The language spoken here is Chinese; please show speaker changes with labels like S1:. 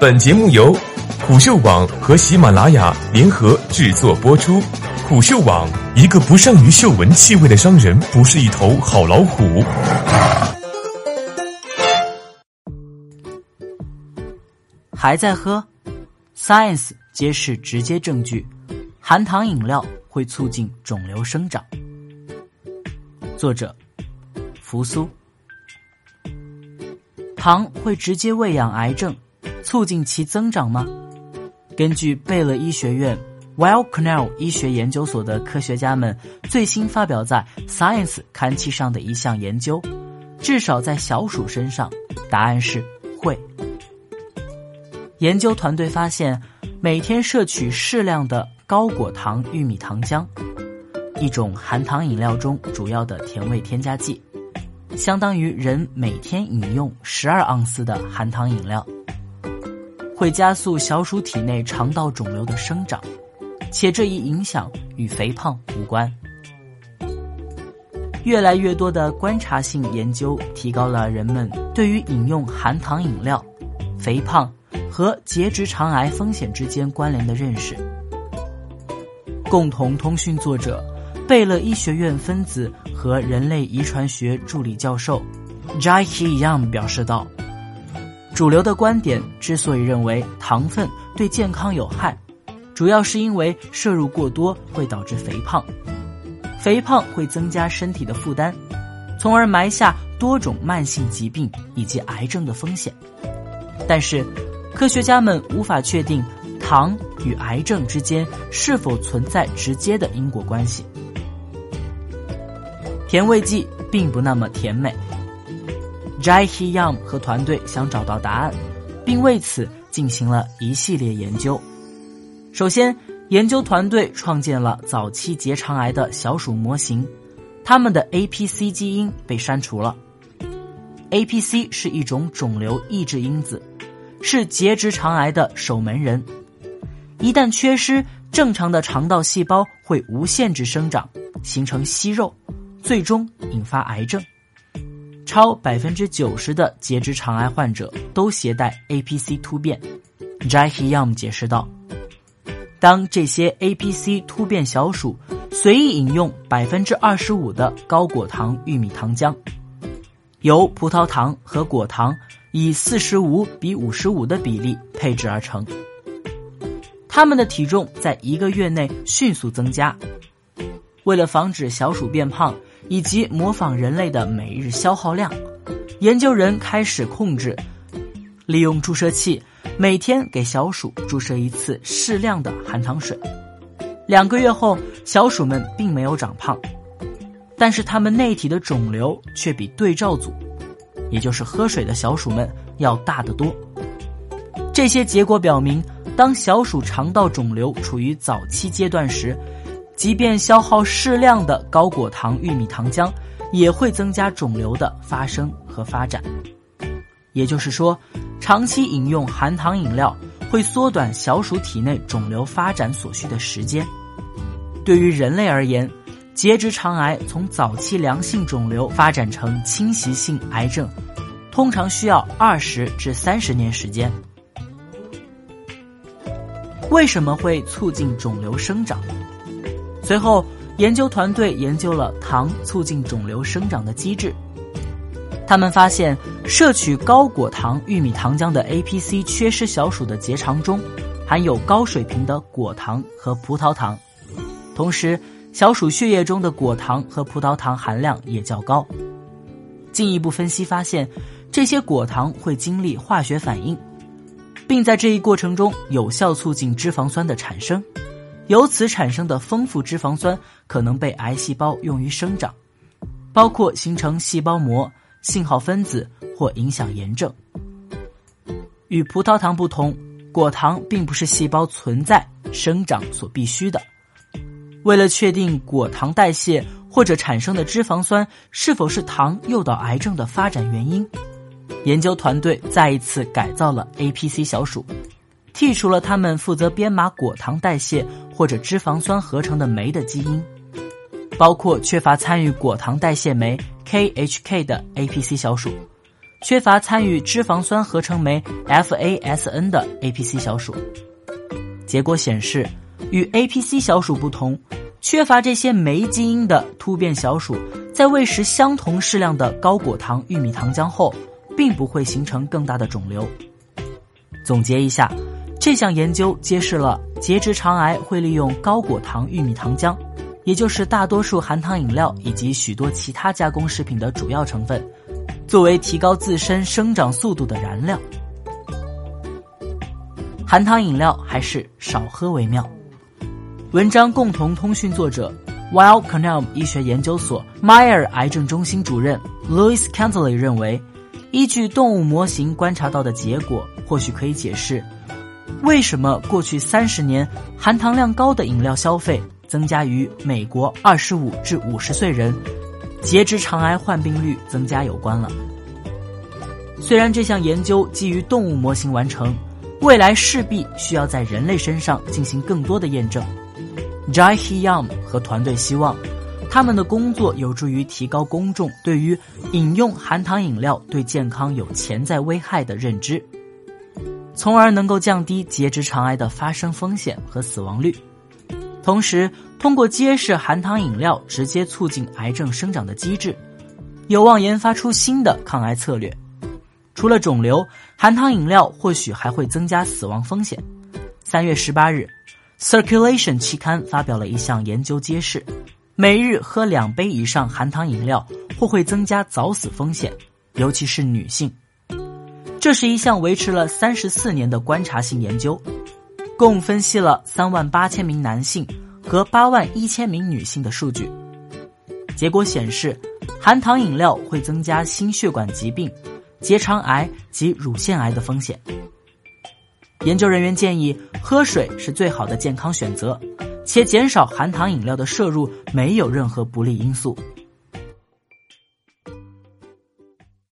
S1: 本节目由虎嗅网和喜马拉雅联合制作播出。虎嗅网：一个不善于嗅闻气味的商人，不是一头好老虎。
S2: 还在喝？Science 揭示直接证据，含糖饮料会促进肿瘤生长。作者：扶苏。糖会直接喂养癌症，促进其增长吗？根据贝勒医学院，well Cornell 医学研究所的科学家们最新发表在《Science》刊期上的一项研究，至少在小鼠身上，答案是会。研究团队发现，每天摄取适量的高果糖玉米糖浆，一种含糖饮料中主要的甜味添加剂。相当于人每天饮用十二盎司的含糖饮料，会加速小鼠体内肠道肿瘤的生长，且这一影响与肥胖无关。越来越多的观察性研究提高了人们对于饮用含糖饮料、肥胖和结直肠癌风险之间关联的认识。共同通讯作者。贝勒医学院分子和人类遗传学助理教授 Jackie Young 表示道：“主流的观点之所以认为糖分对健康有害，主要是因为摄入过多会导致肥胖，肥胖会增加身体的负担，从而埋下多种慢性疾病以及癌症的风险。但是，科学家们无法确定糖与癌症之间是否存在直接的因果关系。”甜味剂并不那么甜美。Jackie Young 和团队想找到答案，并为此进行了一系列研究。首先，研究团队创建了早期结肠癌的小鼠模型，它们的 APC 基因被删除了。APC 是一种肿瘤抑制因子，是结直肠癌的守门人。一旦缺失，正常的肠道细胞会无限制生长，形成息肉。最终引发癌症，超百分之九十的结直肠癌患者都携带 APC 突变。Jackie Young 解释道：“当这些 APC 突变小鼠随意饮用百分之二十五的高果糖玉米糖浆，由葡萄糖和果糖以四十五比五十五的比例配制而成，它们的体重在一个月内迅速增加。为了防止小鼠变胖。”以及模仿人类的每日消耗量，研究人开始控制，利用注射器每天给小鼠注射一次适量的含糖水。两个月后，小鼠们并没有长胖，但是它们内体的肿瘤却比对照组，也就是喝水的小鼠们要大得多。这些结果表明，当小鼠肠道肿瘤处于早期阶段时。即便消耗适量的高果糖玉米糖浆，也会增加肿瘤的发生和发展。也就是说，长期饮用含糖饮料会缩短小鼠体内肿瘤发展所需的时间。对于人类而言，结直肠癌从早期良性肿瘤发展成侵袭性癌症，通常需要二十至三十年时间。为什么会促进肿瘤生长？随后，研究团队研究了糖促进肿瘤生长的机制。他们发现，摄取高果糖玉米糖浆的 APC 缺失小鼠的结肠中，含有高水平的果糖和葡萄糖，同时，小鼠血液中的果糖和葡萄糖含量也较高。进一步分析发现，这些果糖会经历化学反应，并在这一过程中有效促进脂肪酸的产生。由此产生的丰富脂肪酸可能被癌细胞用于生长，包括形成细胞膜、信号分子或影响炎症。与葡萄糖不同，果糖并不是细胞存在生长所必须的。为了确定果糖代谢或者产生的脂肪酸是否是糖诱导癌症的发展原因，研究团队再一次改造了 APC 小鼠。剔除了他们负责编码果糖代谢或者脂肪酸合成的酶的基因，包括缺乏参与果糖代谢酶 KHK 的 APC 小鼠，缺乏参与脂肪酸合成酶 FASN 的 APC 小鼠。结果显示，与 APC 小鼠不同，缺乏这些酶基因的突变小鼠，在喂食相同适量的高果糖玉米糖浆后，并不会形成更大的肿瘤。总结一下，这项研究揭示了结直肠癌会利用高果糖玉米糖浆，也就是大多数含糖饮料以及许多其他加工食品的主要成分，作为提高自身生长速度的燃料。含糖饮料还是少喝为妙。文章共同通讯作者，Weill Cornell 医学研究所 Meyer 癌症中心主任 Louis Cantley 认为。依据动物模型观察到的结果，或许可以解释为什么过去三十年含糖量高的饮料消费增加于美国二十五至五十岁人结直肠癌患病率增加有关了。虽然这项研究基于动物模型完成，未来势必需要在人类身上进行更多的验证。Jai He Yam 和团队希望。他们的工作有助于提高公众对于饮用含糖饮料对健康有潜在危害的认知，从而能够降低结直肠癌的发生风险和死亡率。同时，通过揭示含糖饮料直接促进癌症生长的机制，有望研发出新的抗癌策略。除了肿瘤，含糖饮料或许还会增加死亡风险。三月十八日，《Circulation》期刊发表了一项研究，揭示。每日喝两杯以上含糖饮料，或会增加早死风险，尤其是女性。这是一项维持了三十四年的观察性研究，共分析了三万八千名男性和八万一千名女性的数据。结果显示，含糖饮料会增加心血管疾病、结肠癌及乳腺癌的风险。研究人员建议，喝水是最好的健康选择。且减少含糖饮料的摄入没有任何不利因素。